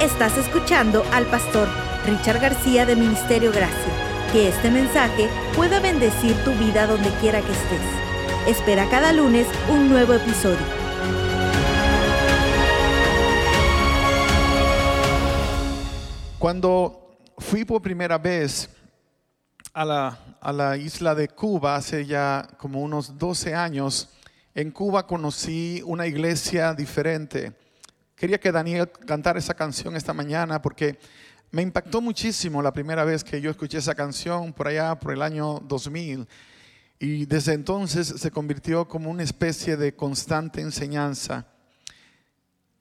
Estás escuchando al pastor Richard García de Ministerio Gracia. Que este mensaje pueda bendecir tu vida donde quiera que estés. Espera cada lunes un nuevo episodio. Cuando fui por primera vez a la, a la isla de Cuba hace ya como unos 12 años, en Cuba conocí una iglesia diferente. Quería que Daniel cantara esa canción esta mañana porque me impactó muchísimo la primera vez que yo escuché esa canción por allá, por el año 2000. Y desde entonces se convirtió como una especie de constante enseñanza.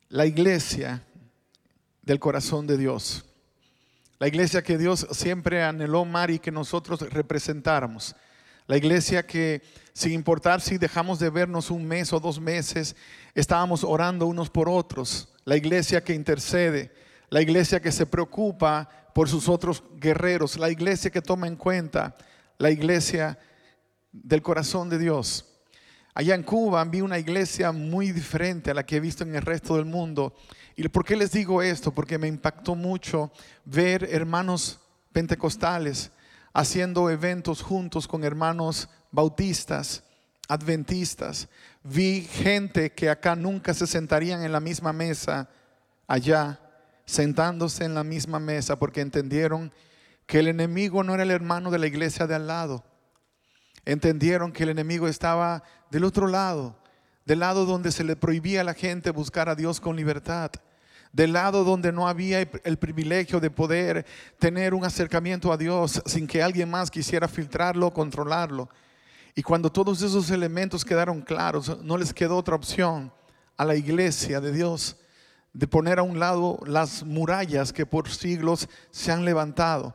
La iglesia del corazón de Dios. La iglesia que Dios siempre anheló, Mari, que nosotros representáramos. La iglesia que, sin importar si dejamos de vernos un mes o dos meses, estábamos orando unos por otros. La iglesia que intercede. La iglesia que se preocupa por sus otros guerreros. La iglesia que toma en cuenta. La iglesia del corazón de Dios. Allá en Cuba vi una iglesia muy diferente a la que he visto en el resto del mundo. ¿Y por qué les digo esto? Porque me impactó mucho ver hermanos pentecostales haciendo eventos juntos con hermanos bautistas, adventistas. Vi gente que acá nunca se sentarían en la misma mesa, allá sentándose en la misma mesa porque entendieron que el enemigo no era el hermano de la iglesia de al lado. Entendieron que el enemigo estaba del otro lado, del lado donde se le prohibía a la gente buscar a Dios con libertad del lado donde no había el privilegio de poder tener un acercamiento a Dios sin que alguien más quisiera filtrarlo, controlarlo. Y cuando todos esos elementos quedaron claros, no les quedó otra opción a la iglesia de Dios de poner a un lado las murallas que por siglos se han levantado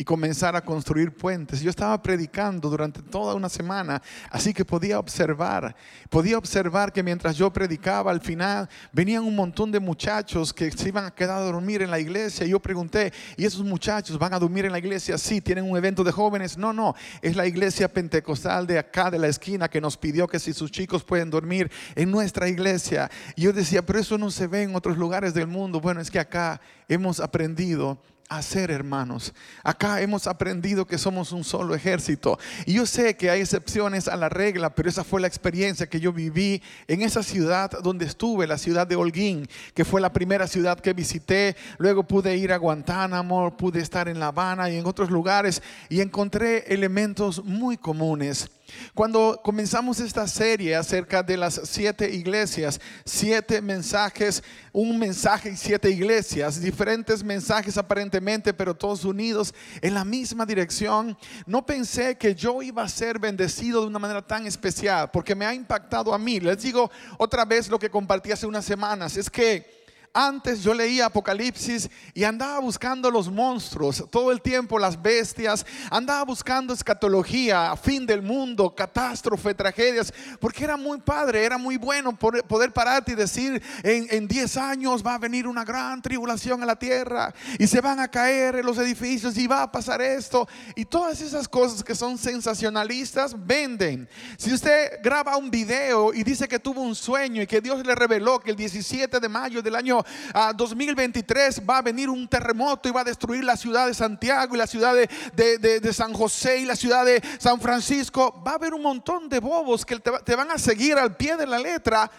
y comenzar a construir puentes. Yo estaba predicando durante toda una semana, así que podía observar, podía observar que mientras yo predicaba al final venían un montón de muchachos que se iban a quedar a dormir en la iglesia. Y yo pregunté, ¿y esos muchachos van a dormir en la iglesia? Sí, tienen un evento de jóvenes. No, no, es la iglesia pentecostal de acá, de la esquina, que nos pidió que si sus chicos pueden dormir en nuestra iglesia. Y yo decía, pero eso no se ve en otros lugares del mundo. Bueno, es que acá hemos aprendido hacer, hermanos. Acá hemos aprendido que somos un solo ejército. Y yo sé que hay excepciones a la regla, pero esa fue la experiencia que yo viví en esa ciudad donde estuve, la ciudad de Holguín, que fue la primera ciudad que visité. Luego pude ir a Guantánamo, pude estar en La Habana y en otros lugares y encontré elementos muy comunes. Cuando comenzamos esta serie acerca de las siete iglesias, siete mensajes, un mensaje y siete iglesias, diferentes mensajes aparentemente, pero todos unidos en la misma dirección, no pensé que yo iba a ser bendecido de una manera tan especial, porque me ha impactado a mí. Les digo otra vez lo que compartí hace unas semanas, es que antes yo leía Apocalipsis y andaba buscando los monstruos, todo el tiempo las bestias, andaba buscando escatología, fin del mundo, catástrofe, tragedias, porque era muy padre, era muy bueno poder pararte y decir, en 10 años va a venir una gran tribulación a la tierra y se van a caer los edificios y va a pasar esto. Y todas esas cosas que son sensacionalistas venden. Si usted graba un video y dice que tuvo un sueño y que Dios le reveló que el 17 de mayo del año 2023 va a venir un terremoto y va a destruir la ciudad de Santiago y la ciudad de, San José y la ciudad de San Francisco. Va a haber un montón de bobos que te, te van a seguir al pie de la letra,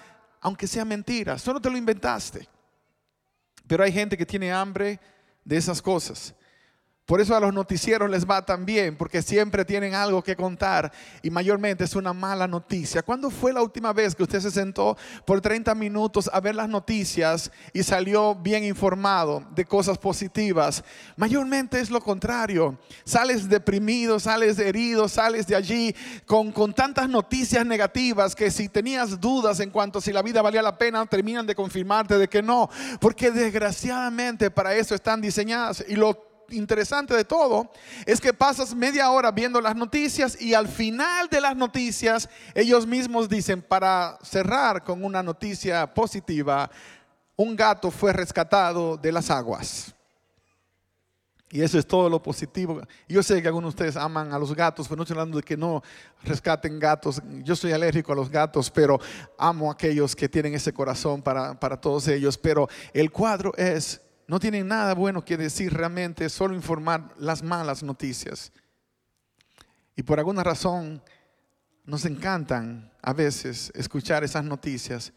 aunque sea mentira. Solo te lo inventaste. Pero hay gente que tiene hambre de esas cosas. Por eso a los noticieros les va tan bien, porque siempre tienen algo que contar y mayormente es una mala noticia. ¿Cuándo fue la última vez que usted se sentó por 30 minutos a ver las noticias y salió bien informado de cosas positivas? Mayormente es lo contrario. Sales deprimido, sales herido, sales de allí con, con tantas noticias negativas que si tenías dudas en cuanto a si la vida valía la pena, terminan de confirmarte de que no. Porque desgraciadamente para eso están diseñadas y lo interesante de todo es que pasas media hora viendo las noticias y al final de las noticias ellos mismos dicen, para cerrar con una noticia positiva, un gato fue rescatado de las aguas. Y eso es todo lo positivo. Yo sé que algunos de ustedes aman a los gatos, pero no estoy hablando de que no rescaten gatos. Yo soy alérgico a los gatos, pero amo a aquellos que tienen ese corazón para, para todos ellos. Pero el cuadro es no tienen nada bueno que decir realmente, solo informar las malas noticias. Y por alguna razón nos encantan a veces escuchar esas noticias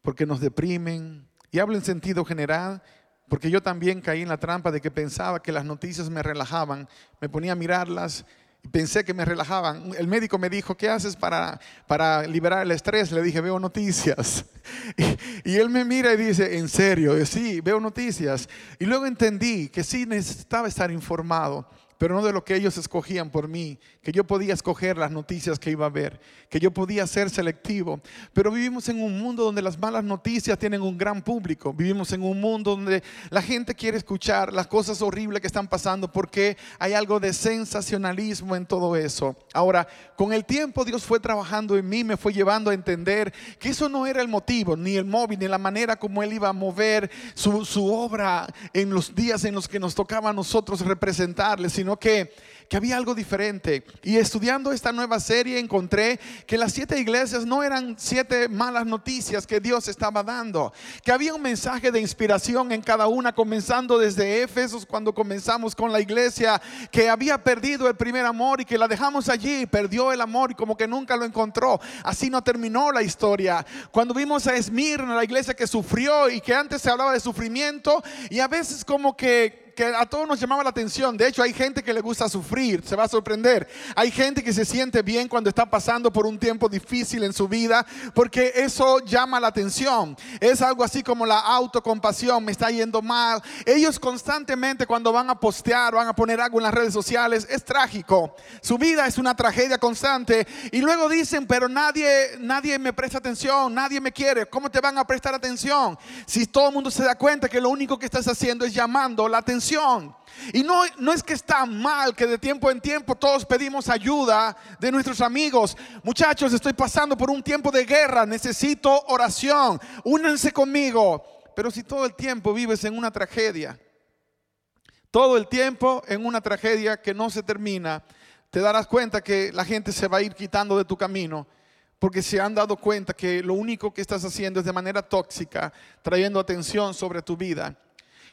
porque nos deprimen. Y hablo en sentido general, porque yo también caí en la trampa de que pensaba que las noticias me relajaban, me ponía a mirarlas pensé que me relajaban. El médico me dijo, ¿qué haces para, para liberar el estrés? Le dije, veo noticias. Y, y él me mira y dice, ¿en serio? sí, veo noticias. Y luego entendí que sí necesitaba estar informado pero no de lo que ellos escogían por mí, que yo podía escoger las noticias que iba a ver, que yo podía ser selectivo. Pero vivimos en un mundo donde las malas noticias tienen un gran público, vivimos en un mundo donde la gente quiere escuchar las cosas horribles que están pasando porque hay algo de sensacionalismo en todo eso. Ahora, con el tiempo Dios fue trabajando en mí, me fue llevando a entender que eso no era el motivo, ni el móvil, ni la manera como Él iba a mover su, obra en los días en los que nos tocaba a nosotros representarle, sino que, que había algo diferente. Y estudiando esta nueva serie encontré que las siete iglesias no eran siete malas noticias que Dios estaba dando, que había un mensaje de inspiración en cada una, comenzando desde Éfesos cuando comenzamos con la iglesia que había perdido el primer amor y que la dejamos allí, perdió el amor y como que nunca lo encontró. Así no terminó la historia. Cuando vimos a Esmirna, la iglesia que sufrió y que antes se hablaba de sufrimiento y a veces como que a todos nos llamaba la atención. De hecho, hay gente que le gusta sufrir, se va a sorprender. Hay gente que se siente bien cuando está pasando por un tiempo difícil en su vida, porque eso llama la atención. Es algo así como la autocompasión, me está yendo mal. Ellos constantemente cuando van a postear, van a poner algo en las redes sociales, es trágico. Su vida es una tragedia constante. Y luego dicen, pero nadie, nadie me presta atención, nadie me quiere. ¿Cómo te van a prestar atención? Si todo el mundo se da cuenta que lo único que estás haciendo es llamando la atención y no, no es que está mal que de tiempo en tiempo todos pedimos ayuda de nuestros amigos. Muchachos, estoy pasando por un tiempo de guerra, necesito oración, únanse conmigo. Pero si todo el tiempo vives en una tragedia, todo el tiempo en una tragedia que no se termina, te darás cuenta que la gente se va a ir quitando de tu camino porque se han dado cuenta que lo único que estás haciendo es de manera tóxica, trayendo atención sobre tu vida.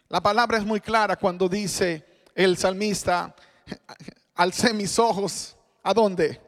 La palabra es muy clara cuando dice el salmista, alcé mis ojos, ¿a dónde?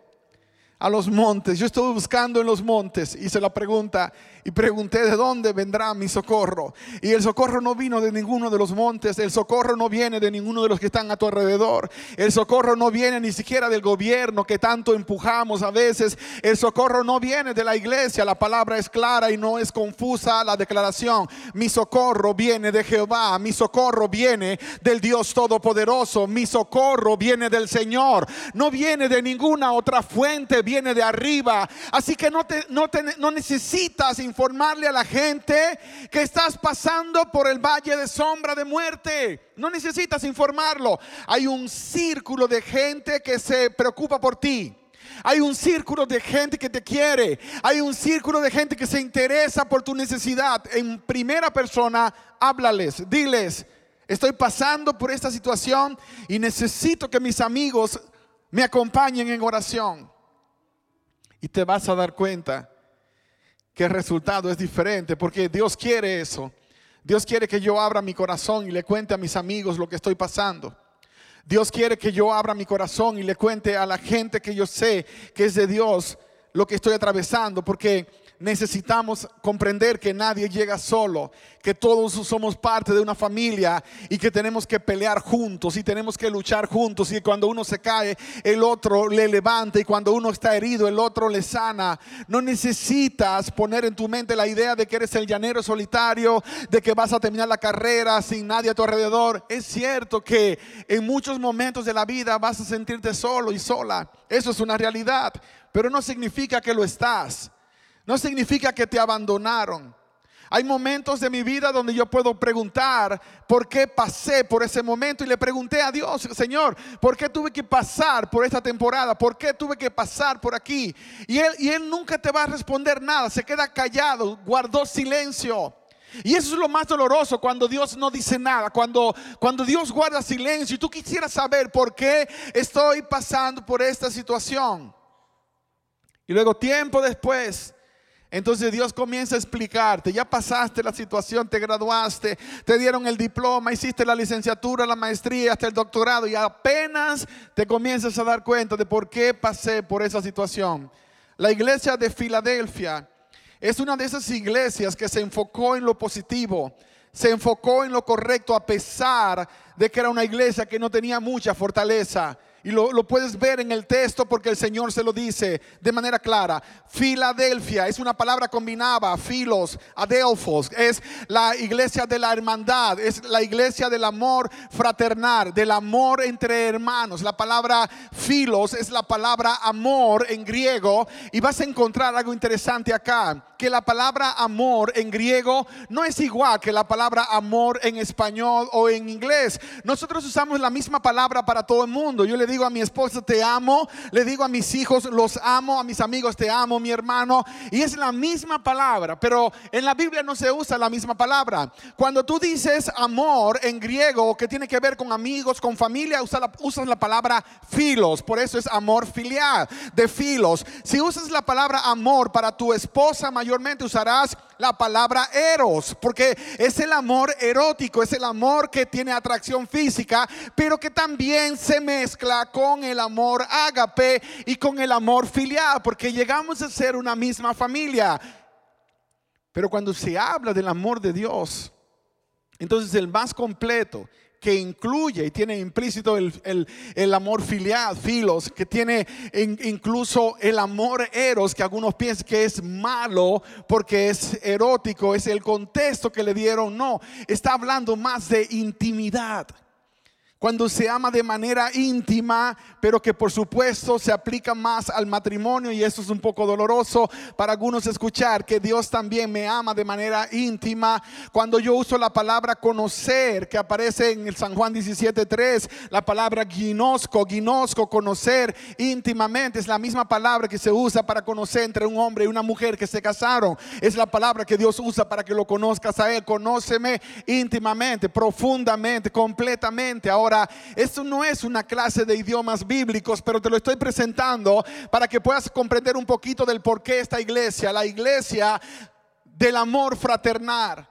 A los montes. Yo estuve buscando en los montes, hice la pregunta, y pregunté de dónde vendrá mi socorro. Y el socorro no vino de ninguno de los montes, el socorro no viene de ninguno de los que están a tu alrededor, el socorro no viene ni siquiera del gobierno que tanto empujamos a veces, el socorro no viene de la iglesia, la palabra es clara y no es confusa la declaración. Mi socorro viene de Jehová, mi socorro viene del Dios Todopoderoso, mi socorro viene del Señor, no viene de ninguna otra fuente, viene de arriba. Así que no, te, no, te, no necesitas informarle a la gente que estás pasando por el valle de sombra de muerte. No necesitas informarlo. Hay un círculo de gente que se preocupa por ti. Hay un círculo de gente que te quiere. Hay un círculo de gente que se interesa por tu necesidad. En primera persona, háblales, diles, estoy pasando por esta situación y necesito que mis amigos me acompañen en oración. Y te vas a dar cuenta que el resultado es diferente, porque Dios quiere eso. Dios quiere que yo abra mi corazón y le cuente a mis amigos lo que estoy pasando. Dios quiere que yo abra mi corazón y le cuente a la gente que yo sé que es de Dios lo que estoy atravesando, porque necesitamos comprender que nadie llega solo, que todos somos parte de una familia y que tenemos que pelear juntos y tenemos que luchar juntos y cuando uno se cae, el otro le levanta y cuando uno está herido, el otro le sana. No necesitas poner en tu mente la idea de que eres el llanero solitario, de que vas a terminar la carrera sin nadie a tu alrededor. Es cierto que en muchos momentos de la vida vas a sentirte solo y sola. Eso es una realidad, pero no significa que lo estás. No significa que te abandonaron. Hay momentos de mi vida donde yo puedo preguntar por qué pasé por ese momento y le pregunté a Dios, Señor, ¿por qué tuve que pasar por esta temporada? ¿Por qué tuve que pasar por aquí? Y él, y él nunca te va a responder nada, se queda callado, guardó silencio. Y eso es lo más doloroso cuando Dios no dice nada, cuando, cuando Dios guarda silencio y tú quisieras saber por qué estoy pasando por esta situación. Y luego tiempo después Entonces Dios comienza a explicarte, ya pasaste la situación, te graduaste, te dieron el diploma, hiciste la licenciatura, la maestría, hasta el doctorado y apenas te comienzas a dar cuenta de por qué pasé por esa situación. La iglesia de Filadelfia es una de esas iglesias que se enfocó en lo positivo, se enfocó en lo correcto a pesar de que era una iglesia que no tenía mucha fortaleza. Y lo, puedes ver en el texto porque el Señor se lo dice de manera clara. Filadelfia es una palabra combinada, filos, adelfos, es la iglesia de la hermandad, es la iglesia del amor fraternal, del amor entre hermanos. La palabra filos es la palabra amor en griego y vas a encontrar algo interesante acá, que la palabra amor en griego no es igual que la palabra amor en español o en inglés. Nosotros usamos la misma palabra para todo el mundo. Yo le digo a mi esposa, te amo. Le digo a mis hijos, los amo. A mis amigos, te amo, mi hermano. Y es la misma palabra, pero en la Biblia no se usa la misma palabra. Cuando tú dices amor en griego, que tiene que ver con amigos, con familia, usas la, usas la palabra filos. Por eso es amor filial, de filos. Si usas la palabra amor para tu esposa, usarás la palabra eros, porque es el amor erótico, es el amor que tiene atracción física, pero que también se mezcla con el amor ágape y con el amor filial, porque llegamos a ser una misma familia. Pero cuando se habla del amor de Dios, entonces el más completo que incluye y tiene implícito el, amor filial, filos, que tiene incluso el amor eros, que algunos piensan que es malo porque es erótico, es el contexto que le dieron. No, está hablando más de intimidad cuando se ama de manera íntima, pero que por supuesto se aplica más al matrimonio y eso es un poco doloroso para algunos escuchar que Dios también me ama de manera íntima. Cuando yo uso la palabra conocer, que aparece en el San Juan 17:3, la palabra ginosco, ginosco, conocer íntimamente, es la misma palabra que se usa para conocer entre un hombre y una mujer que se casaron. Es la palabra que Dios usa para que lo conozcas a él. Conóceme íntimamente, profundamente, completamente. Ahora Ahora, esto no es una clase de idiomas bíblicos, pero te lo estoy presentando para que puedas comprender un poquito del por qué esta iglesia, la iglesia del amor fraternal,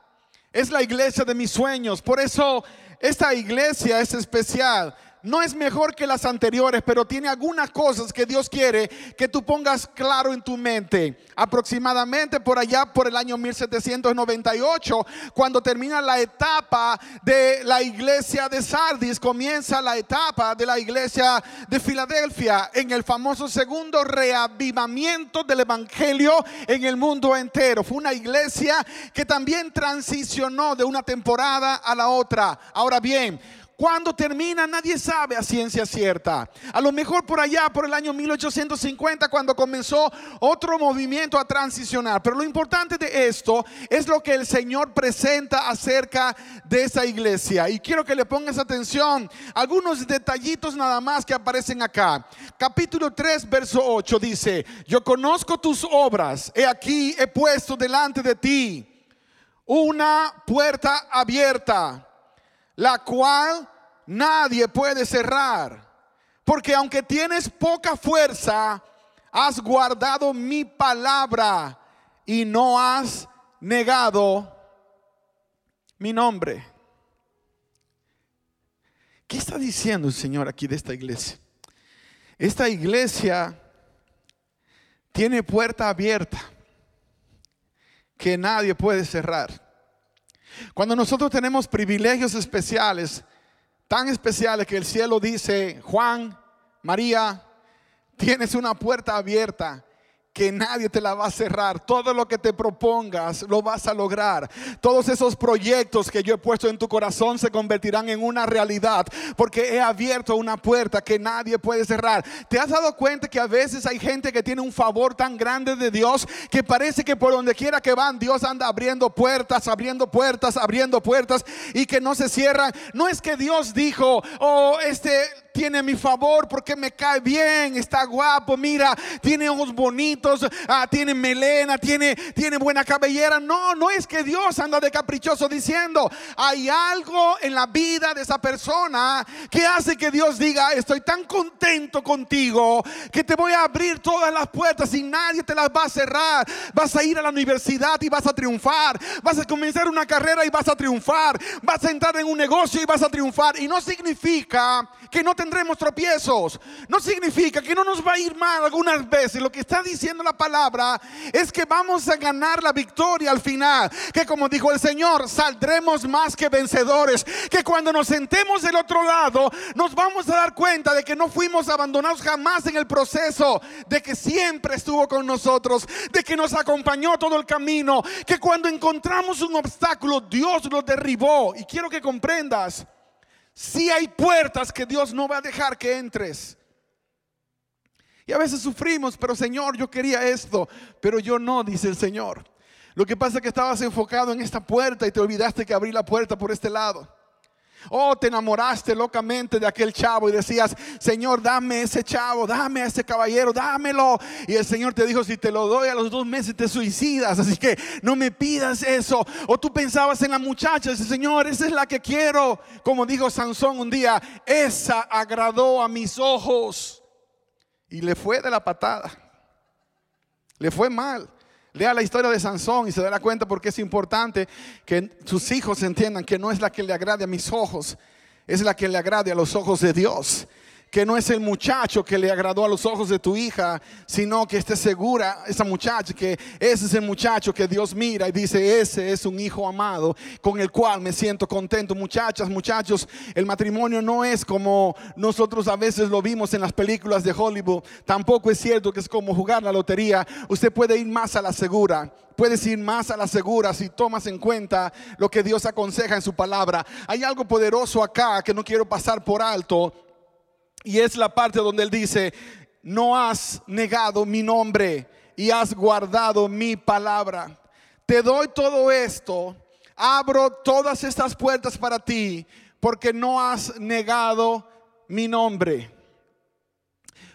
es la iglesia de mis sueños. Por eso esta iglesia es especial no es mejor que las anteriores, pero tiene algunas cosas que Dios quiere que tú pongas claro en tu mente. Aproximadamente por allá, por el año 1798, cuando termina la etapa de la iglesia de Sardis, comienza la etapa de la iglesia de Filadelfia en el famoso segundo reavivamiento del Evangelio en el mundo entero. Fue una iglesia que también transicionó de una temporada a la otra. Ahora bien, cuando termina, nadie sabe a ciencia cierta. A lo mejor por allá, por el año 1850, cuando comenzó otro movimiento a transicionar. Pero lo importante de esto es lo que el Señor presenta acerca de esa iglesia. Y quiero que le pongas atención algunos detallitos nada más que aparecen acá. Capítulo 3, verso 8 dice, yo conozco tus obras, he aquí he puesto delante de ti una puerta abierta la cual nadie puede cerrar. Porque aunque tienes poca fuerza, has guardado mi palabra y no has negado mi nombre. ¿Qué está diciendo el Señor aquí de esta iglesia? Esta iglesia tiene puerta abierta que nadie puede cerrar. Cuando nosotros tenemos privilegios especiales, tan especiales que el cielo dice, Juan, María, tienes una puerta abierta que nadie te la va a cerrar. Todo lo que te propongas lo vas a lograr. Todos esos proyectos que yo he puesto en tu corazón se convertirán en una realidad porque he abierto una puerta que nadie puede cerrar. ¿Te has dado cuenta que a veces hay gente que tiene un favor tan grande de Dios que parece que por donde quiera que van Dios anda abriendo puertas, abriendo puertas, abriendo puertas y que no se cierran? No es que Dios dijo, oh, este tiene mi favor, porque me cae bien, está guapo, mira, tiene ojos bonitos, ah, tiene melena, tiene, tiene buena cabellera. No, no es que Dios anda de caprichoso diciendo, hay algo en la vida de esa persona que hace que Dios diga, estoy tan contento contigo que te voy a abrir todas las puertas y nadie te las va a cerrar. Vas a ir a la universidad y vas a triunfar. Vas a comenzar una carrera y vas a triunfar. Vas a entrar en un negocio y vas a triunfar. Y no significa que no tendremos tropiezos. No significa que no nos va a ir mal algunas veces. Lo que está diciendo la palabra es que vamos a ganar la victoria al final. Que como dijo el Señor, saldremos más que vencedores. Que cuando nos sentemos del otro lado, nos vamos a dar cuenta de que no fuimos abandonados jamás en el proceso. De que siempre estuvo con nosotros. De que nos acompañó todo el camino. Que cuando encontramos un obstáculo, Dios lo derribó. Y quiero que comprendas si hay puertas que Dios no va a dejar que entres. Y a veces sufrimos, pero Señor, yo quería esto, pero yo no, dice el Señor. Lo que pasa es que estabas enfocado en esta puerta y te olvidaste que abrí la puerta por este lado. Oh, te enamoraste locamente de aquel chavo y decías, Señor, dame ese chavo, dame a ese caballero, dámelo. Y el Señor te dijo, si te lo doy a los dos meses te suicidas, así que no me pidas eso. O tú pensabas en la muchacha, Señor, esa es la que quiero. Como dijo Sansón un día, esa agradó a mis ojos. Y le fue de la patada. Le fue mal. Lea la historia de Sansón y se dará cuenta porque es importante que sus hijos entiendan que no es la que le agrade a mis ojos, es la que le agrade a los ojos de Dios que no es el muchacho que le agradó a los ojos de tu hija, sino que esté segura esa muchacha que ese es el muchacho que Dios mira y dice, ese es un hijo amado con el cual me siento contento. Muchachas, muchachos, el matrimonio no es como nosotros a veces lo vimos en las películas de Hollywood. Tampoco es cierto que es como jugar la lotería. Usted puede ir más a la segura. Puedes ir más a la segura si tomas en cuenta lo que Dios aconseja en su palabra. Hay algo poderoso acá que no quiero pasar por alto y es la parte donde él dice, no has negado mi nombre y has guardado mi palabra. Te doy todo esto, abro todas estas puertas para ti, porque no has negado mi nombre.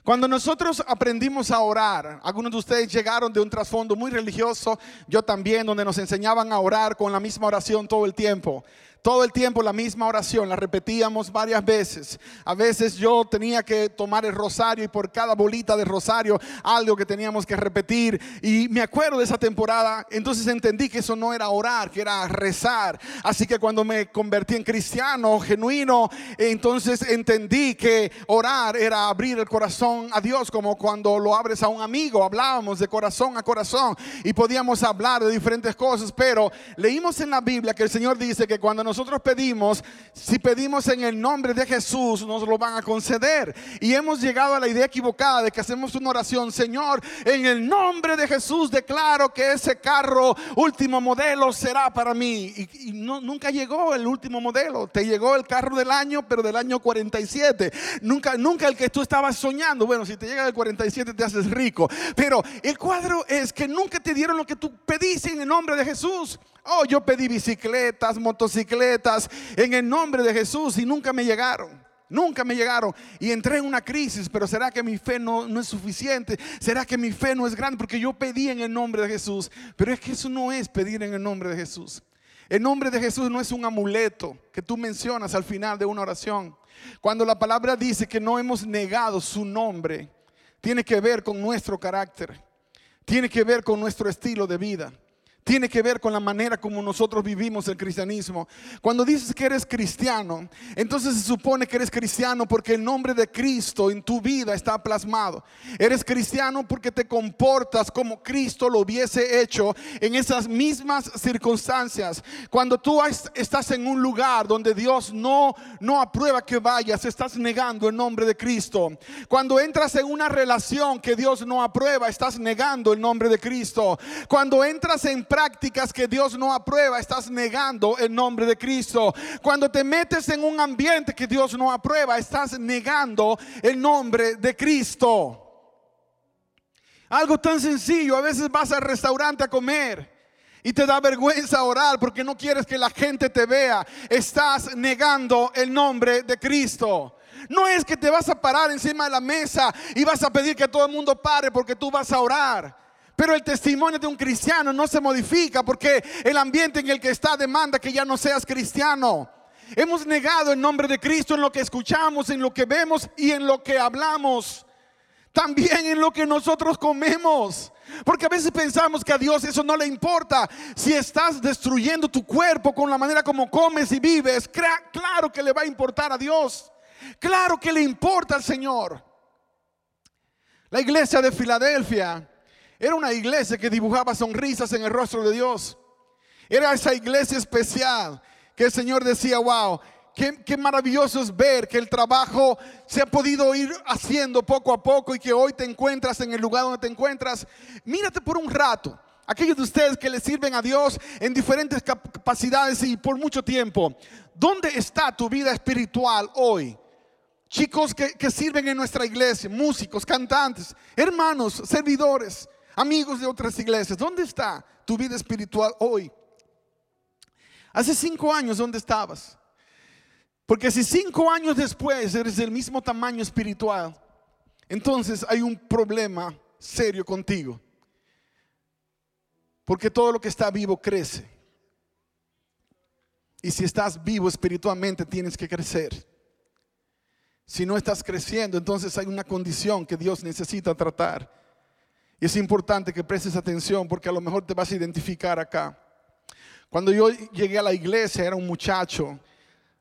Cuando nosotros aprendimos a orar, algunos de ustedes llegaron de un trasfondo muy religioso, yo también, donde nos enseñaban a orar con la misma oración todo el tiempo todo el tiempo la misma oración, la repetíamos varias veces. A veces yo tenía que tomar el rosario y por cada bolita de rosario algo que teníamos que repetir. Y me acuerdo de esa temporada, entonces entendí que eso no era orar, que era rezar. Así que cuando me convertí en cristiano genuino, entonces entendí que orar era abrir el corazón a Dios, como cuando lo abres a un amigo. Hablábamos de corazón a corazón y podíamos hablar de diferentes cosas, pero leímos en la Biblia que el Señor dice que cuando nosotros pedimos, si pedimos en el nombre de Jesús, nos lo van a conceder. Y hemos llegado a la idea equivocada de que hacemos una oración, Señor, en el nombre de Jesús declaro que ese carro último modelo será para mí. Y, nunca llegó el último modelo, te llegó el carro del año, pero del año 47. Nunca, nunca el que tú estabas soñando. Bueno, si te llega el 47 te haces rico. Pero el cuadro es que nunca te dieron lo que tú pediste en el nombre de Jesús. Oh, yo pedí bicicletas, motocicletas en el nombre de Jesús y nunca me llegaron. Nunca me llegaron y entré en una crisis, pero ¿será que mi fe no, no, es suficiente? ¿Será que mi fe no es grande? Porque yo pedí en el nombre de Jesús, pero es que eso no es pedir en el nombre de Jesús. El nombre de Jesús no es un amuleto que tú mencionas al final de una oración. Cuando la palabra dice que no hemos negado su nombre, tiene que ver con nuestro carácter, tiene que ver con nuestro estilo de vida tiene que ver con la manera como nosotros vivimos el cristianismo. Cuando dices que eres cristiano, entonces se supone que eres cristiano porque el nombre de Cristo en tu vida está plasmado. Eres cristiano porque te comportas como Cristo lo hubiese hecho en esas mismas circunstancias. Cuando tú estás en un lugar donde Dios no no aprueba que vayas, estás negando el nombre de Cristo. Cuando entras en una relación que Dios no aprueba, estás negando el nombre de Cristo. Cuando entras en prácticas que Dios no aprueba, estás negando el nombre de Cristo. Cuando te metes en un ambiente que Dios no aprueba, estás negando el nombre de Cristo. Algo tan sencillo, a veces vas al restaurante a comer y te da vergüenza orar porque no quieres que la gente te vea. Estás negando el nombre de Cristo. No es que te vas a parar encima de la mesa y vas a pedir que todo el mundo pare porque tú vas a orar. Pero el testimonio de un cristiano no se modifica porque el ambiente en el que está demanda que ya no seas cristiano. Hemos negado el nombre de Cristo en lo que escuchamos, en lo que vemos y en lo que hablamos. También en lo que nosotros comemos. Porque a veces pensamos que a Dios eso no le importa. Si estás destruyendo tu cuerpo con la manera como comes y vives, claro que le va a importar a Dios. Claro que le importa al Señor. La iglesia de Filadelfia era una iglesia que dibujaba sonrisas en el rostro de Dios. Era esa iglesia especial que el Señor decía, wow, Qué, maravilloso es ver que el trabajo se ha podido ir haciendo poco a poco y que hoy te encuentras en el lugar donde te encuentras. Mírate por un rato. Aquellos de ustedes que le sirven a Dios en diferentes capacidades y por mucho tiempo. ¿Dónde está tu vida espiritual hoy? Chicos que, que sirven en nuestra iglesia, músicos, cantantes, hermanos, servidores, amigos de otras iglesias. ¿Dónde está tu vida espiritual hoy? Hace cinco años, ¿dónde estabas? Porque si cinco años después eres del mismo tamaño espiritual, entonces hay un problema serio contigo. Porque todo lo que está vivo crece. Y si estás vivo espiritualmente, tienes que crecer. Si no estás creciendo, entonces hay una condición que Dios necesita tratar. Y es importante que prestes atención porque a lo mejor te vas a identificar acá. Cuando yo llegué a la iglesia era un muchacho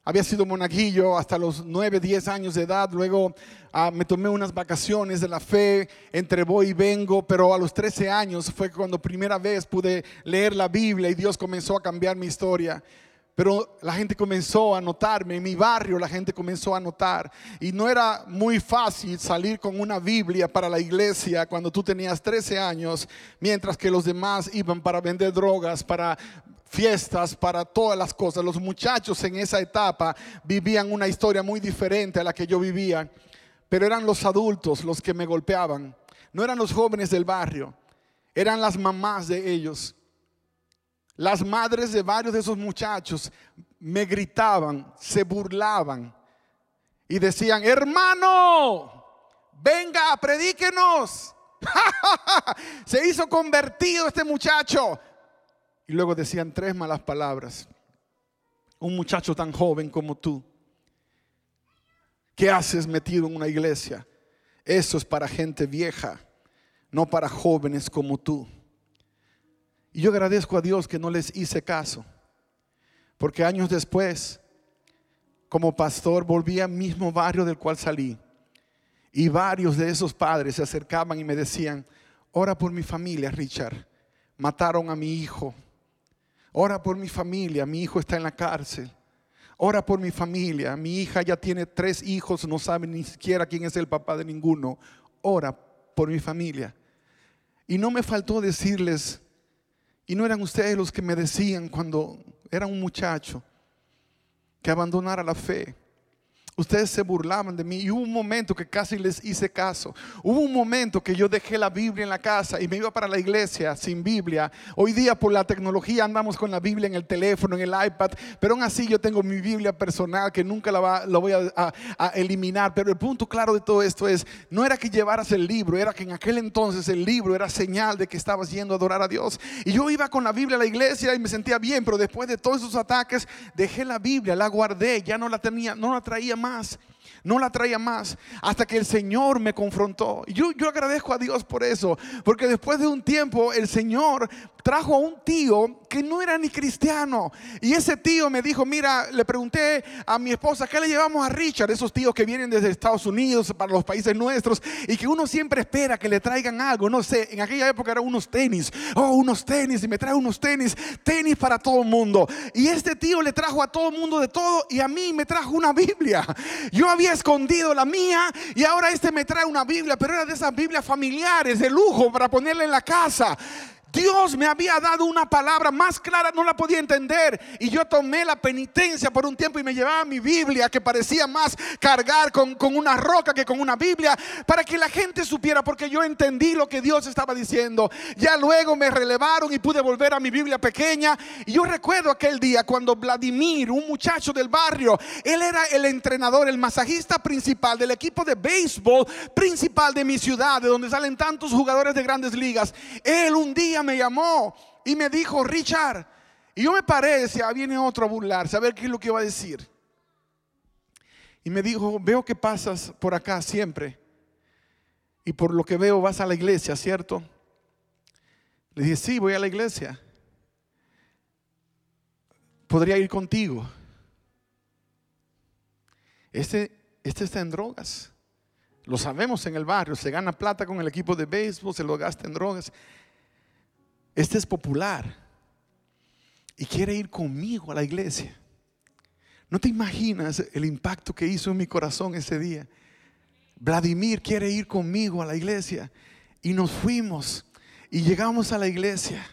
había sido monaguillo hasta los 9, 10 años de edad. Luego ah, me tomé unas vacaciones de la fe, entre voy y vengo, pero a los 13 años fue cuando primera vez pude leer la Biblia y Dios comenzó a cambiar mi historia. Pero la gente comenzó a notarme, en mi barrio la gente comenzó a notar. Y no era muy fácil salir con una Biblia para la iglesia cuando tú tenías 13 años, mientras que los demás iban para vender drogas, para fiestas, para todas las cosas. Los muchachos en esa etapa vivían una historia muy diferente a la que yo vivía, pero eran los adultos los que me golpeaban, no eran los jóvenes del barrio, eran las mamás de ellos. Las madres de varios de esos muchachos me gritaban, se burlaban y decían, hermano, venga, predíquenos. se hizo convertido este muchacho. Y luego decían tres malas palabras. Un muchacho tan joven como tú, ¿qué haces metido en una iglesia? Eso es para gente vieja, no para jóvenes como tú. Y yo agradezco a Dios que no les hice caso, porque años después, como pastor, volví al mismo barrio del cual salí. Y varios de esos padres se acercaban y me decían, ora por mi familia, Richard. Mataron a mi hijo, Ora por mi familia, mi hijo está en la cárcel. Ora por mi familia, mi hija ya tiene tres hijos, no sabe ni siquiera quién es el papá de ninguno. Ora por mi familia. Y no me faltó decirles, y no eran ustedes los que me decían cuando era un muchacho, que abandonara la fe. Ustedes se burlaban de mí y hubo un momento que casi les hice caso. Hubo un momento que yo dejé la Biblia en la casa y me iba para la iglesia sin Biblia. Hoy día por la tecnología andamos con la Biblia en el teléfono, en el iPad, pero aún así yo tengo mi Biblia personal que nunca la, voy a, a, eliminar. Pero el punto claro de todo esto es, no era que llevaras el libro, era que en aquel entonces el libro era señal de que estabas yendo a adorar a Dios. Y yo iba con la Biblia a la iglesia y me sentía bien, pero después de todos esos ataques dejé la Biblia, la guardé, ya no la tenía, no la traía más más no la traía más hasta que el Señor me confrontó. Yo, yo agradezco a Dios por eso, porque después de un tiempo el Señor trajo a un tío que no era ni cristiano. Y ese tío me dijo, mira, le pregunté a mi esposa, ¿qué le llevamos a Richard? Esos tíos que vienen desde Estados Unidos para los países nuestros y que uno siempre espera que le traigan algo. No sé, en aquella época eran unos tenis. Oh, unos tenis y me trae unos tenis. Tenis para todo el mundo. Y este tío le trajo a todo el mundo de todo y a mí me trajo una Biblia. Yo había escondido la mía y ahora este me trae una Biblia, pero era de esas Biblias familiares, de lujo, para ponerla en la casa. Dios me había dado una palabra más clara, no la podía entender. Y yo tomé la penitencia por un tiempo y me llevaba mi Biblia, que parecía más cargar con, con, una roca que con una Biblia, para que la gente supiera, porque yo entendí lo que Dios estaba diciendo. Ya luego me relevaron y pude volver a mi Biblia pequeña. Y yo recuerdo aquel día cuando Vladimir, un muchacho del barrio, él era el entrenador, el masajista principal del equipo de béisbol principal de mi ciudad, de donde salen tantos jugadores de grandes ligas. Él un día me llamó y me dijo, Richard, y yo me paré, decía, viene otro a burlarse, a ver qué es lo que va a decir. Y me dijo, veo que pasas por acá siempre. Y por lo que veo vas a la iglesia, ¿cierto? Le dije, sí, voy a la iglesia. Podría ir contigo. Este, este está en drogas. Lo sabemos en el barrio. Se gana plata con el equipo de béisbol, se lo gasta en drogas. Este es popular y quiere ir conmigo a la iglesia. No te imaginas el impacto que hizo en mi corazón ese día. Vladimir quiere ir conmigo a la iglesia y nos fuimos y llegamos a la iglesia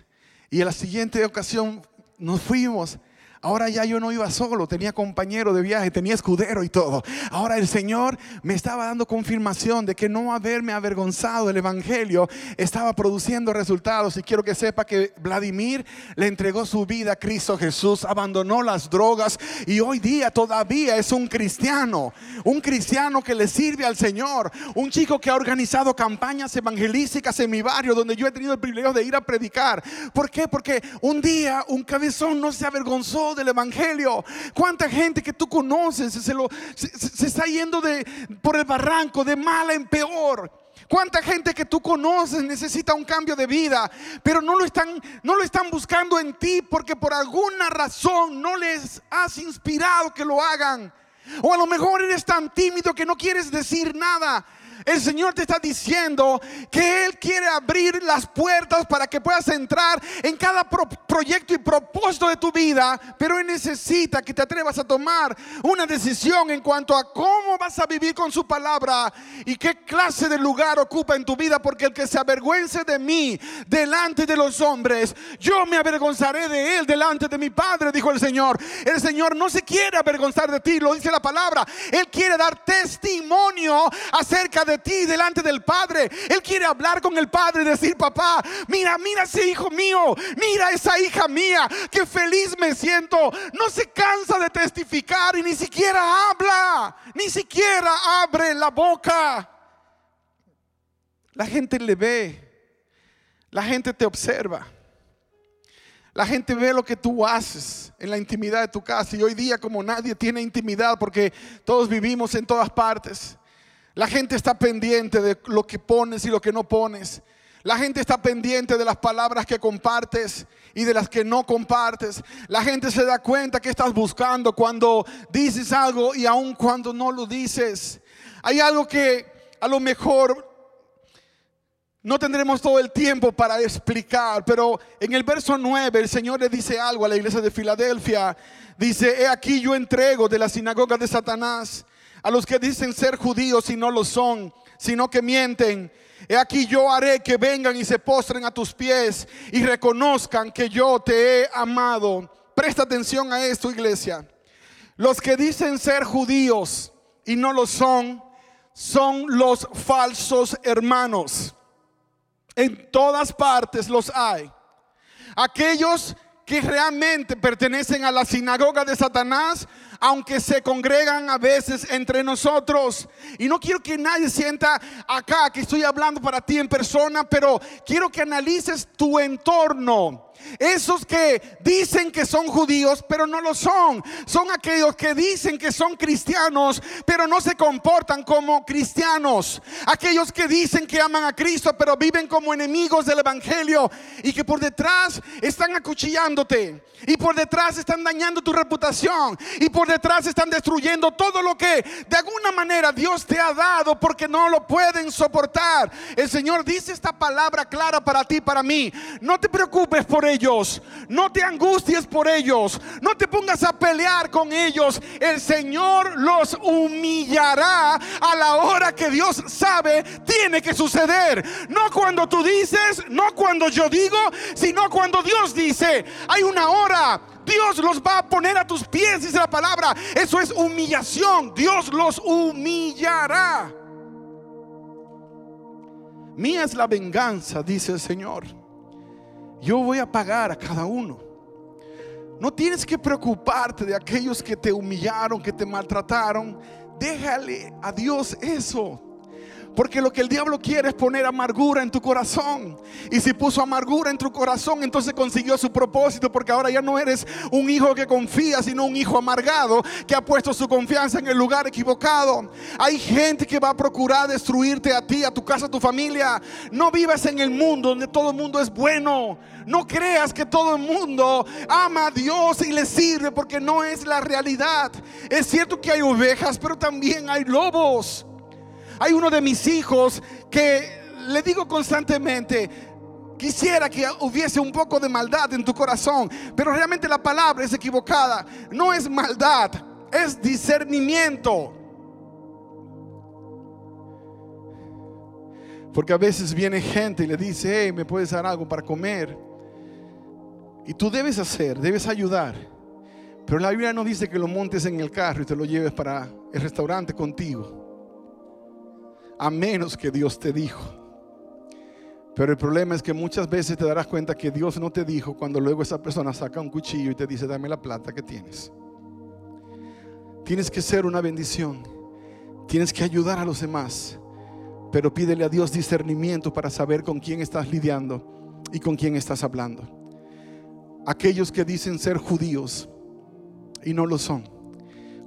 y en la siguiente ocasión nos fuimos Ahora ya yo no iba solo, tenía compañero de viaje, tenía escudero y todo. Ahora el Señor me estaba dando confirmación de que no haberme avergonzado el Evangelio estaba produciendo resultados. Y quiero que sepa que Vladimir le entregó su vida a Cristo Jesús, abandonó las drogas y hoy día todavía es un cristiano. Un cristiano que le sirve al Señor. Un chico que ha organizado campañas evangelísticas en mi barrio donde yo he tenido el privilegio de ir a predicar. ¿Por qué? Porque un día un cabezón no se avergonzó del Evangelio. ¿Cuánta gente que tú conoces se, lo, se, está yendo de, por el barranco de mala en peor? ¿Cuánta gente que tú conoces necesita un cambio de vida, pero no lo están no lo están buscando en ti porque por alguna razón no les has inspirado que lo hagan? O a lo mejor eres tan tímido que no quieres decir nada. El Señor te está diciendo que Él quiere abrir las puertas para que puedas entrar en cada proyecto y propósito de tu vida, pero Él necesita que te atrevas a tomar una decisión en cuanto a cómo vas a vivir con su palabra y qué clase de lugar ocupa en tu vida, porque el que se avergüence de mí delante de los hombres, yo me avergonzaré de Él delante de mi Padre, dijo el Señor. El Señor no se quiere avergonzar de ti, lo dice la palabra. Él quiere dar testimonio acerca de ti delante del Padre. Él quiere hablar con el Padre y decir, papá, mira, mira ese hijo mío, mira esa hija mía, que feliz me siento. No se cansa de testificar y ni siquiera habla, ni siquiera abre la boca. La gente le ve, la gente te observa. La gente ve lo que tú haces en la intimidad de tu casa. Y hoy día como nadie tiene intimidad porque todos vivimos en todas partes. La gente está pendiente de lo que pones y lo que no pones. La gente está pendiente de las palabras que compartes y de las que no compartes. La gente se da cuenta que estás buscando cuando dices algo y aun cuando no lo dices. Hay algo que a lo mejor no tendremos todo el tiempo para explicar, pero en el verso 9 el Señor le dice algo a la iglesia de Filadelfia. Dice, he aquí yo entrego de la sinagoga de Satanás a los que dicen ser judíos y no lo son, sino que mienten. He aquí yo haré que vengan y se postren a tus pies y reconozcan que yo te he amado. Presta atención a esto, iglesia. Los que dicen ser judíos y no lo son, son los falsos hermanos. En todas partes los hay. Aquellos que realmente pertenecen a la sinagoga de Satanás aunque se congregan a veces entre nosotros. Y no quiero que nadie sienta acá que estoy hablando para ti en persona, pero quiero que analices tu entorno. Esos que dicen que son judíos, pero no lo son. Son aquellos que dicen que son cristianos, pero no se comportan como cristianos. Aquellos que dicen que aman a Cristo, pero viven como enemigos del Evangelio y que por detrás están acuchillándote. Y por detrás están dañando tu reputación. Y por detrás están destruyendo todo lo que de alguna manera Dios te ha dado porque no lo pueden soportar. El Señor dice esta palabra clara para ti, para mí. No te preocupes por ellos, no te angusties por ellos, no te pongas a pelear con ellos. El Señor los humillará a la hora que Dios sabe tiene que suceder. No cuando tú dices, no cuando yo digo, sino cuando Dios dice. Hay una hora Dios los va a poner a tus pies, dice la palabra. Eso es humillación. Dios los humillará. Mía es la venganza, dice el Señor. Yo voy a pagar a cada uno. No tienes que preocuparte de aquellos que te humillaron, que te maltrataron. Déjale a Dios eso. Porque lo que el diablo quiere es poner amargura en tu corazón. Y si puso amargura en tu corazón, entonces consiguió su propósito. Porque ahora ya no eres un hijo que confía, sino un hijo amargado que ha puesto su confianza en el lugar equivocado. Hay gente que va a procurar destruirte a ti, a tu casa, a tu familia. No vivas en el mundo donde todo el mundo es bueno. No creas que todo el mundo ama a Dios y le sirve porque no es la realidad. Es cierto que hay ovejas, pero también hay lobos. Hay uno de mis hijos que le digo constantemente, quisiera que hubiese un poco de maldad en tu corazón, pero realmente la palabra es equivocada. No es maldad, es discernimiento. Porque a veces viene gente y le dice, hey, ¿me puedes dar algo para comer? Y tú debes hacer, debes ayudar. Pero la Biblia no dice que lo montes en el carro y te lo lleves para el restaurante contigo a menos que Dios te dijo. Pero el problema es que muchas veces te darás cuenta que Dios no te dijo cuando luego esa persona saca un cuchillo y te dice, dame la plata que tienes. Tienes que ser una bendición. Tienes que ayudar a los demás. Pero pídele a Dios discernimiento para saber con quién estás lidiando y con quién estás hablando. Aquellos que dicen ser judíos y no lo son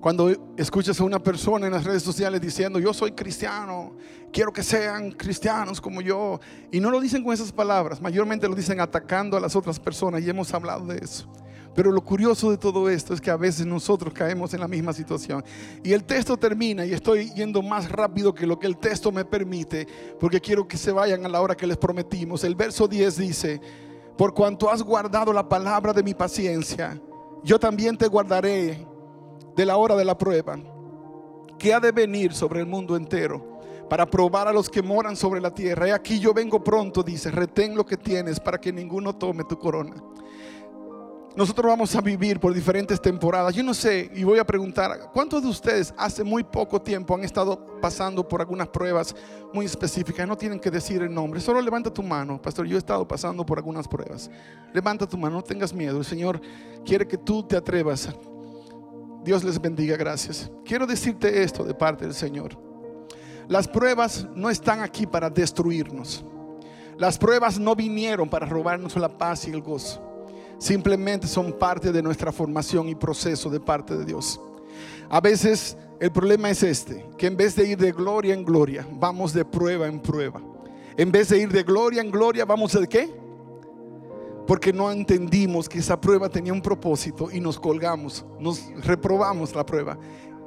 cuando escuchas a una persona en las redes sociales diciendo, yo soy cristiano, quiero que sean cristianos como yo, y no lo dicen con esas palabras, mayormente lo dicen atacando a las otras personas, y hemos hablado de eso. Pero lo curioso de todo esto es que a veces nosotros caemos en la misma situación. Y el texto termina, y estoy yendo más rápido que lo que el texto me permite, porque quiero que se vayan a la hora que les prometimos. El verso 10 dice, por cuanto has guardado la palabra de mi paciencia, yo también te guardaré de la hora de la prueba que ha de venir sobre el mundo entero para probar a los que moran sobre la tierra. Y aquí yo vengo pronto, dice, retén lo que tienes para que ninguno tome tu corona. Nosotros vamos a vivir por diferentes temporadas. Yo no sé, y voy a preguntar, ¿cuántos de ustedes hace muy poco tiempo han estado pasando por algunas pruebas muy específicas? No tienen que decir el nombre, solo levanta tu mano, pastor, yo he estado pasando por algunas pruebas. Levanta tu mano, no tengas miedo. El Señor quiere que tú te atrevas Dios les bendiga, gracias. Quiero decirte esto de parte del Señor. Las pruebas no están aquí para destruirnos. Las pruebas no vinieron para robarnos la paz y el gozo. Simplemente son parte de nuestra formación y proceso de parte de Dios. A veces el problema es este, que en vez de ir de gloria en gloria, vamos de prueba en prueba. En vez de ir de gloria en gloria, vamos de qué? Porque no entendimos que esa prueba tenía un propósito y nos colgamos, nos reprobamos la prueba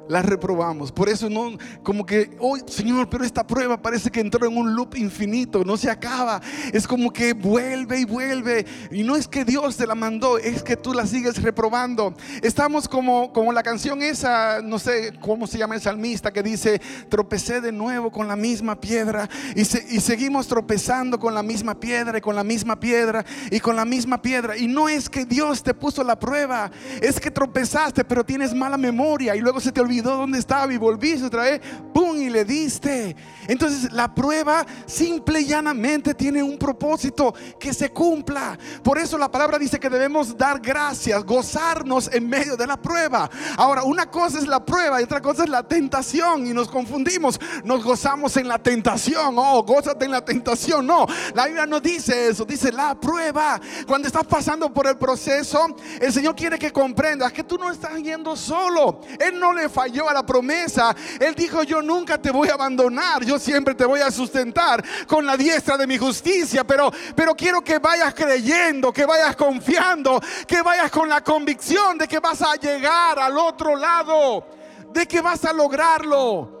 la reprobamos. Por eso no, como que, oh Señor, pero esta prueba parece que entró en un loop infinito, no se acaba. Es como que vuelve y vuelve. Y no es que Dios te la mandó, es que tú la sigues reprobando. Estamos como, como la canción esa, no sé cómo se llama el salmista, que dice, tropecé de nuevo con la misma piedra. Y, y seguimos tropezando con la misma piedra y con la misma piedra y con la misma piedra. Y no es que Dios te puso la prueba, es que tropezaste, pero tienes mala memoria y luego se te olvidó dónde estaba y volviste otra vez, ¡pum! y le diste. Entonces la prueba simple y llanamente tiene un propósito que se cumpla. Por eso la palabra dice que debemos dar gracias, gozarnos en medio de la prueba. Ahora, una cosa es la prueba y otra cosa es la tentación y nos confundimos. Nos gozamos en la tentación, oh, gózate en la tentación. No, la Biblia no dice eso, dice la prueba. Cuando estás pasando por el proceso, el Señor quiere que comprendas que tú no estás yendo solo. Él no le falla a la promesa, Él dijo, yo nunca te voy a abandonar, yo siempre te voy a sustentar con la diestra de mi justicia, pero, pero quiero que vayas creyendo, que vayas confiando, que vayas con la convicción de que vas a llegar al otro lado, de que vas a lograrlo.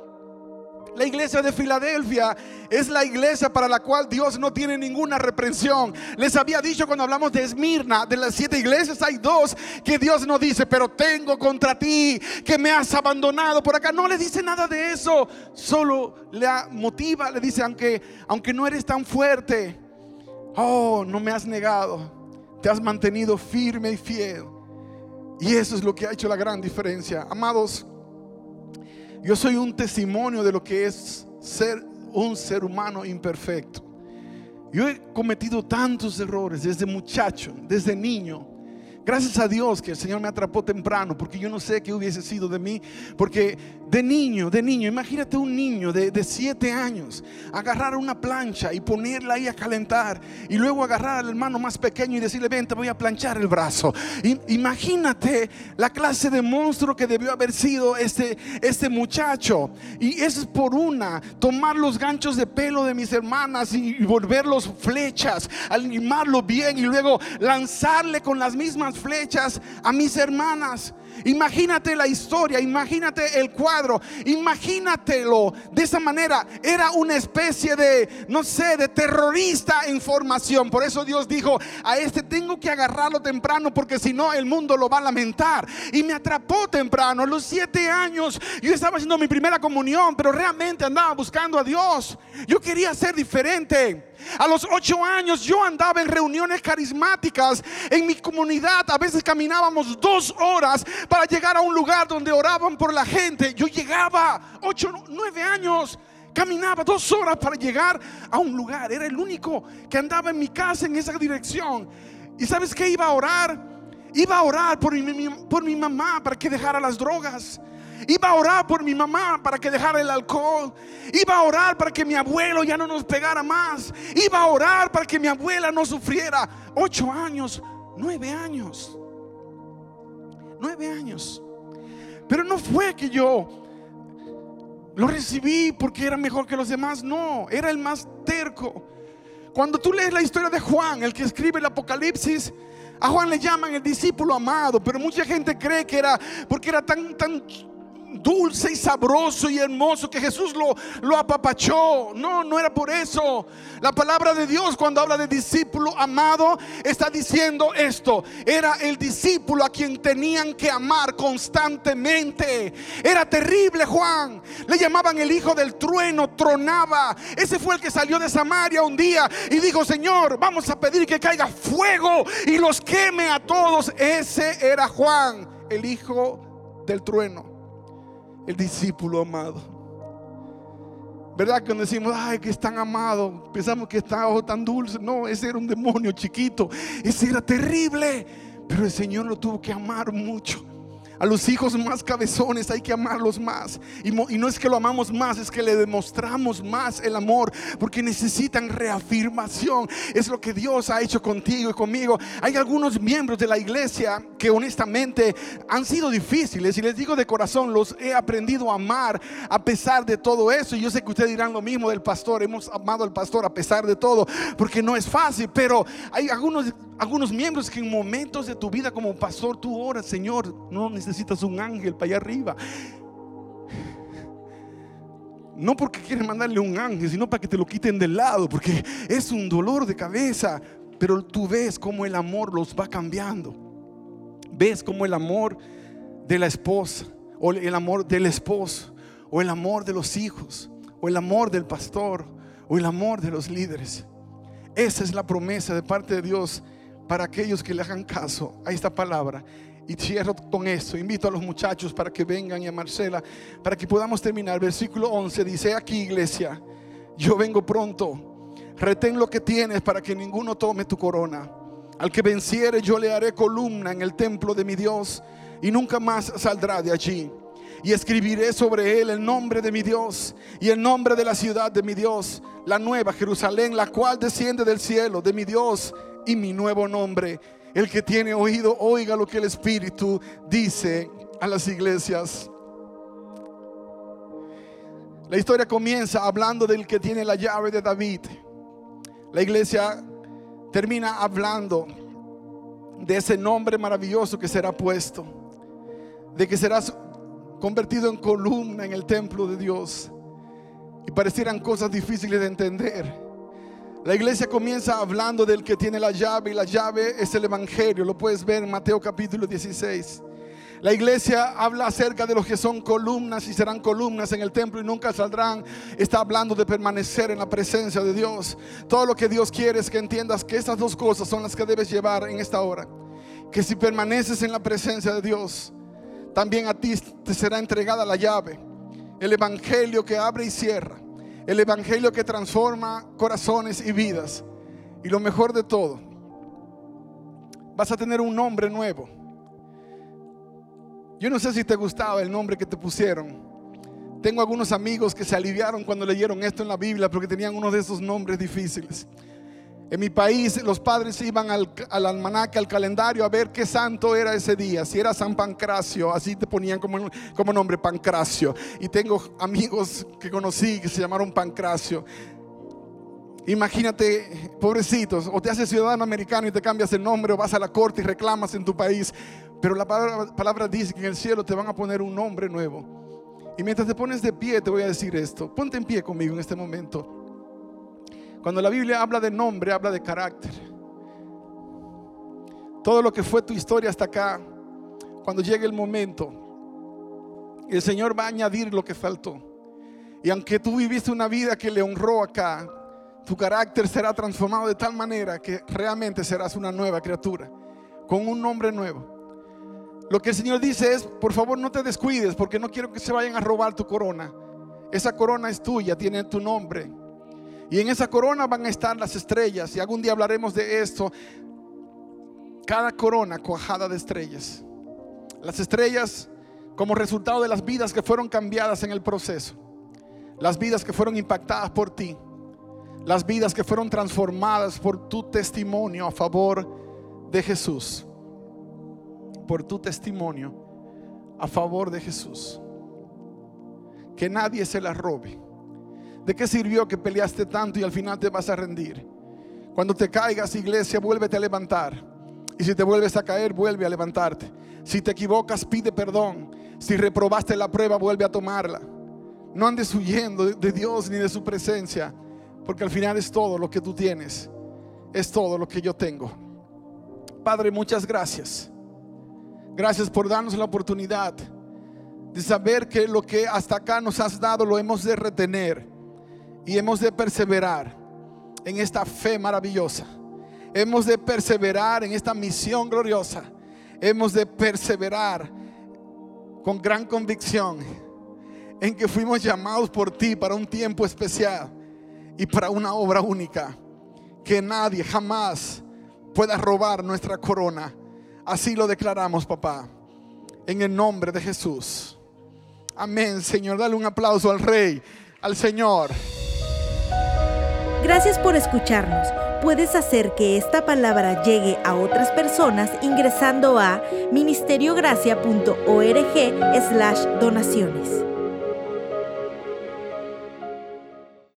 La iglesia de Filadelfia es la iglesia para la cual Dios no tiene ninguna reprensión. Les había dicho cuando hablamos de Esmirna, de las siete iglesias hay dos que Dios no dice, pero tengo contra ti que me has abandonado por acá. No le dice nada de eso, solo le motiva, le dice, aunque, aunque no eres tan fuerte, oh, no me has negado, te has mantenido firme y fiel. Y eso es lo que ha hecho la gran diferencia. Amados, yo soy un testimonio de lo que es ser un ser humano imperfecto. Yo he cometido tantos errores desde muchacho, desde niño. Gracias a Dios que el Señor me atrapó temprano, porque yo no sé qué hubiese sido de mí. Porque de niño, de niño, imagínate un niño de, de siete años, agarrar una plancha y ponerla ahí a calentar, y luego agarrar al hermano más pequeño y decirle, ven, te voy a planchar el brazo. imagínate la clase de monstruo que debió haber sido este, este muchacho. Y eso es por una, tomar los ganchos de pelo de mis hermanas y, y volverlos flechas, animarlo bien y luego lanzarle con las mismas flechas a mis hermanas. Imagínate la historia, imagínate el cuadro, imagínatelo de esa manera. Era una especie de, no sé, de terrorista en formación. Por eso Dios dijo, a este tengo que agarrarlo temprano porque si no el mundo lo va a lamentar. Y me atrapó temprano, a los siete años. Yo estaba haciendo mi primera comunión, pero realmente andaba buscando a Dios. Yo quería ser diferente. A los ocho años yo andaba en reuniones carismáticas en mi comunidad. A veces caminábamos dos horas para llegar a un lugar donde oraban por la gente. Yo llegaba ocho, nueve años. Caminaba dos horas para llegar a un lugar. Era el único que andaba en mi casa en esa dirección. ¿Y sabes qué iba a orar? Iba a orar por mi, por mi mamá para que dejara las drogas. Iba a orar por mi mamá para que dejara el alcohol. Iba a orar para que mi abuelo ya no nos pegara más. Iba a orar para que mi abuela no sufriera. Ocho años, nueve años. Nueve años. Pero no fue que yo lo recibí porque era mejor que los demás. No, era el más terco. Cuando tú lees la historia de Juan, el que escribe el Apocalipsis, a Juan le llaman el discípulo amado, pero mucha gente cree que era porque era tan, tan dulce y sabroso y hermoso que Jesús lo, lo apapachó. No, no era por eso. La palabra de Dios cuando habla de discípulo amado está diciendo esto. Era el discípulo a quien tenían que amar constantemente. Era terrible Juan. Le llamaban el hijo del trueno, tronaba. Ese fue el que salió de Samaria un día y dijo, Señor, vamos a pedir que caiga fuego y los queme a todos. Ese era Juan, el hijo del trueno el discípulo amado. ¿Verdad? Cuando decimos, ay, que es tan amado, pensamos que está oh, tan dulce. No, ese era un demonio chiquito, ese era terrible, pero el Señor lo tuvo que amar mucho. A los hijos más cabezones hay que amarlos más. Y, no es que lo amamos más, es que le demostramos más el amor. Porque necesitan reafirmación. Es lo que Dios ha hecho contigo y conmigo. Hay algunos miembros de la iglesia que honestamente han sido difíciles. Y les digo de corazón, los he aprendido a amar a pesar de todo eso. Y yo sé que ustedes dirán lo mismo del pastor. Hemos amado al pastor a pesar de todo. Porque no es fácil. Pero hay algunos, algunos miembros que en momentos de tu vida como pastor tú oras, Señor, no necesitas un ángel para allá arriba. No porque quieren mandarle un ángel, sino para que te lo quiten del lado, porque es un dolor de cabeza. Pero tú ves cómo el amor los va cambiando. Ves cómo el amor de la esposa, o el amor del esposo, o el amor de los hijos, o el amor del pastor, o el amor de los líderes. Esa es la promesa de parte de Dios para aquellos que le hagan caso a esta palabra. Y cierro con esto. Invito a los muchachos para que vengan y a Marcela para que podamos terminar. Versículo 11 dice aquí, iglesia, yo vengo pronto. Retén lo que tienes para que ninguno tome tu corona. Al que venciere yo le haré columna en el templo de mi Dios y nunca más saldrá de allí. Y escribiré sobre él el nombre de mi Dios y el nombre de la ciudad de mi Dios, la nueva Jerusalén, la cual desciende del cielo de mi Dios y mi nuevo nombre el que tiene oído, oiga lo que el Espíritu dice a las iglesias. La historia comienza hablando del que tiene la llave de David. La iglesia termina hablando de ese nombre maravilloso que será puesto, de que serás convertido en columna en el templo de Dios. y parecieran cosas difíciles de entender. La iglesia comienza hablando del que tiene la llave y la llave es el Evangelio. Lo puedes ver en Mateo capítulo 16. La iglesia habla acerca de los que son columnas y serán columnas en el templo y nunca saldrán. Está hablando de permanecer en la presencia de Dios. Todo lo que Dios quiere es que entiendas que estas dos cosas son las que debes llevar en esta hora. Que si permaneces en la presencia de Dios, también a ti te será entregada la llave. El evangelio que abre y cierra. El evangelio que transforma corazones y vidas. Y lo mejor de todo, vas a tener un nombre nuevo. Yo no sé si te gustaba el nombre que te pusieron. Tengo algunos amigos que se aliviaron cuando leyeron esto en la Biblia porque tenían uno de esos nombres difíciles. En mi país los padres iban al, al, almanaque, al calendario a ver qué santo era ese día. Si era San Pancracio, así te ponían como, como nombre Pancracio. Y tengo amigos que conocí que se llamaron Pancracio. Imagínate, pobrecitos, o te haces ciudadano americano y te cambias el nombre o vas a la corte y reclamas en tu país. Pero la palabra, palabra, dice que en el cielo te van a poner un nombre nuevo. Y mientras te pones de pie te voy a decir esto. Ponte en pie conmigo en este momento. Cuando la Biblia habla de nombre, habla de carácter. Todo lo que fue tu historia hasta acá, cuando llegue el momento, el Señor va a añadir lo que faltó. Y aunque tú viviste una vida que le honró acá, tu carácter será transformado de tal manera que realmente serás una nueva criatura, con un nombre nuevo. Lo que el Señor dice es, por favor no te descuides porque no quiero que se vayan a robar tu corona. Esa corona es tuya, tiene tu nombre. Y en esa corona van a estar las estrellas. Y algún día hablaremos de esto. Cada corona cuajada de estrellas. Las estrellas como resultado de las vidas que fueron cambiadas en el proceso. Las vidas que fueron impactadas por ti. Las vidas que fueron transformadas por tu testimonio a favor de Jesús por tu testimonio a favor de Jesús. Que nadie se la robe. ¿De qué sirvió que peleaste tanto y al final te vas a rendir? Cuando te caigas, iglesia, vuélvete a levantar. Y si te vuelves a caer, vuelve a levantarte. Si te equivocas, pide perdón. Si reprobaste la prueba, vuelve a tomarla. No andes huyendo de Dios ni de su presencia, porque al final es todo lo que tú tienes. Es todo lo que yo tengo. Padre, muchas gracias Gracias por darnos la oportunidad de saber que lo que hasta acá nos has dado lo hemos de retener y hemos de perseverar en esta fe maravillosa. Hemos de perseverar en esta misión gloriosa. Hemos de perseverar con gran convicción en que fuimos llamados por ti para un tiempo especial y para una obra única. Que nadie jamás pueda robar nuestra corona Así lo declaramos, papá. En el nombre de Jesús. Amén, Señor. Dale un aplauso al Rey, al Señor. Gracias por escucharnos. Puedes hacer que esta palabra llegue a otras personas ingresando a ministeriogracia.org slash donaciones.